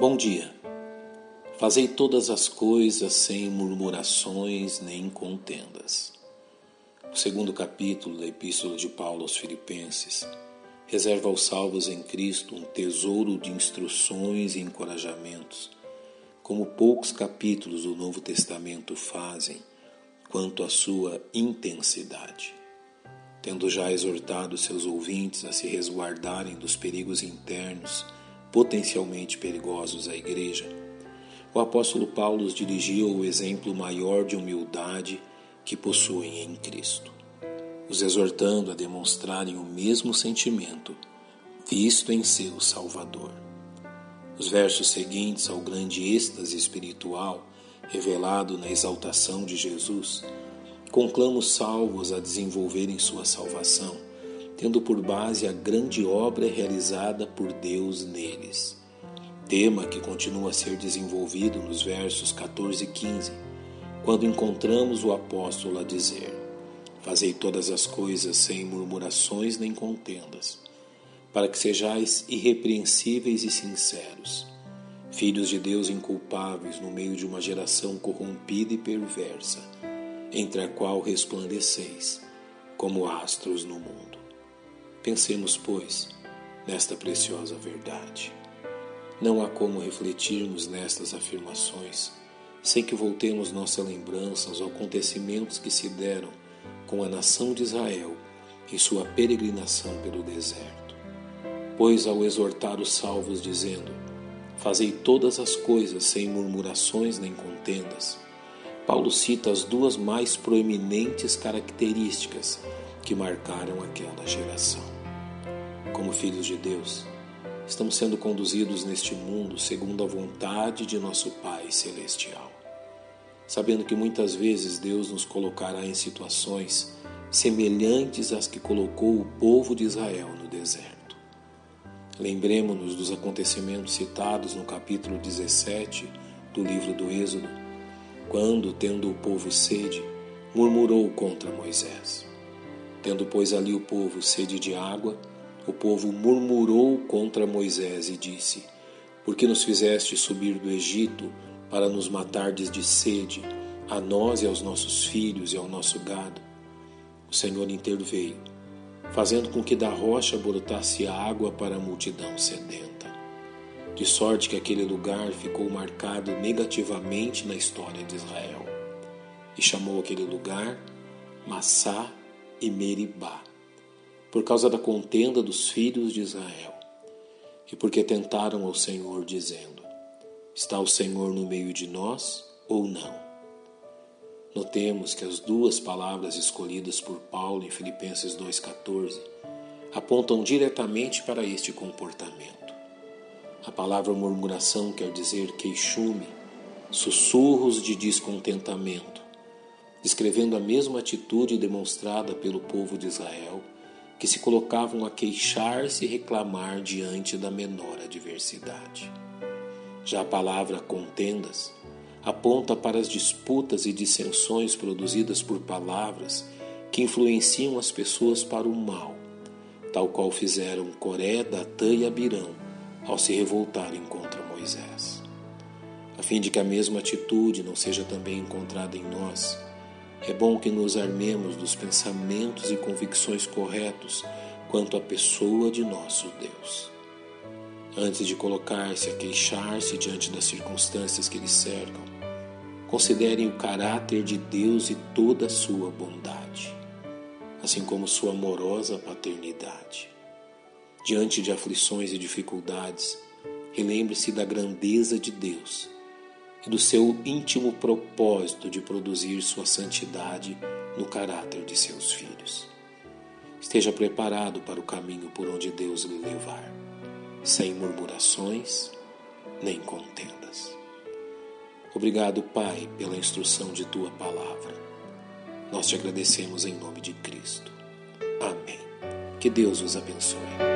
Bom dia. Fazei todas as coisas sem murmurações nem contendas. O segundo capítulo da Epístola de Paulo aos Filipenses reserva aos salvos em Cristo um tesouro de instruções e encorajamentos, como poucos capítulos do Novo Testamento fazem quanto à sua intensidade. Tendo já exortado seus ouvintes a se resguardarem dos perigos internos potencialmente perigosos à Igreja, o apóstolo Paulo os dirigiu ao exemplo maior de humildade que possuem em Cristo, os exortando a demonstrarem o mesmo sentimento visto em seu Salvador. Os versos seguintes ao grande êxtase espiritual revelado na exaltação de Jesus conclama os salvos a desenvolverem sua salvação tendo por base a grande obra realizada por Deus neles. Tema que continua a ser desenvolvido nos versos 14 e 15, quando encontramos o apóstolo a dizer: Fazei todas as coisas sem murmurações nem contendas, para que sejais irrepreensíveis e sinceros, filhos de Deus inculpáveis no meio de uma geração corrompida e perversa, entre a qual resplandeceis como astros no mundo. Pensemos, pois, nesta preciosa verdade. Não há como refletirmos nestas afirmações sem que voltemos nossa lembrança aos acontecimentos que se deram com a nação de Israel em sua peregrinação pelo deserto. Pois, ao exortar os salvos, dizendo: Fazei todas as coisas sem murmurações nem contendas, Paulo cita as duas mais proeminentes características que marcaram aquela geração. Como filhos de Deus, estamos sendo conduzidos neste mundo segundo a vontade de nosso Pai Celestial, sabendo que muitas vezes Deus nos colocará em situações semelhantes às que colocou o povo de Israel no deserto. Lembremos-nos dos acontecimentos citados no capítulo 17 do livro do Êxodo, quando, tendo o povo sede, murmurou contra Moisés. Tendo, pois, ali o povo sede de água, o povo murmurou contra Moisés e disse: Por que nos fizeste subir do Egito para nos matardes de sede, a nós e aos nossos filhos e ao nosso gado? O Senhor interveio, fazendo com que da rocha brotasse água para a multidão sedenta. De sorte que aquele lugar ficou marcado negativamente na história de Israel. E chamou aquele lugar Massá e Meribá, por causa da contenda dos filhos de Israel, e porque tentaram ao Senhor, dizendo: Está o Senhor no meio de nós ou não? Notemos que as duas palavras escolhidas por Paulo em Filipenses 2,14 apontam diretamente para este comportamento. A palavra murmuração quer dizer queixume, sussurros de descontentamento descrevendo a mesma atitude demonstrada pelo povo de Israel, que se colocavam a queixar-se e reclamar diante da menor adversidade. Já a palavra contendas aponta para as disputas e dissensões produzidas por palavras que influenciam as pessoas para o mal, tal qual fizeram Coré, Datã e Abirão ao se revoltarem contra Moisés. A fim de que a mesma atitude não seja também encontrada em nós, é bom que nos armemos dos pensamentos e convicções corretos quanto à pessoa de nosso Deus. Antes de colocar-se a queixar-se diante das circunstâncias que lhe cercam, considerem o caráter de Deus e toda a sua bondade, assim como sua amorosa paternidade. Diante de aflições e dificuldades, relembre-se da grandeza de Deus e do seu íntimo propósito de produzir sua santidade no caráter de seus filhos. Esteja preparado para o caminho por onde Deus lhe levar, sem murmurações nem contendas. Obrigado, Pai, pela instrução de tua palavra. Nós te agradecemos em nome de Cristo. Amém. Que Deus os abençoe.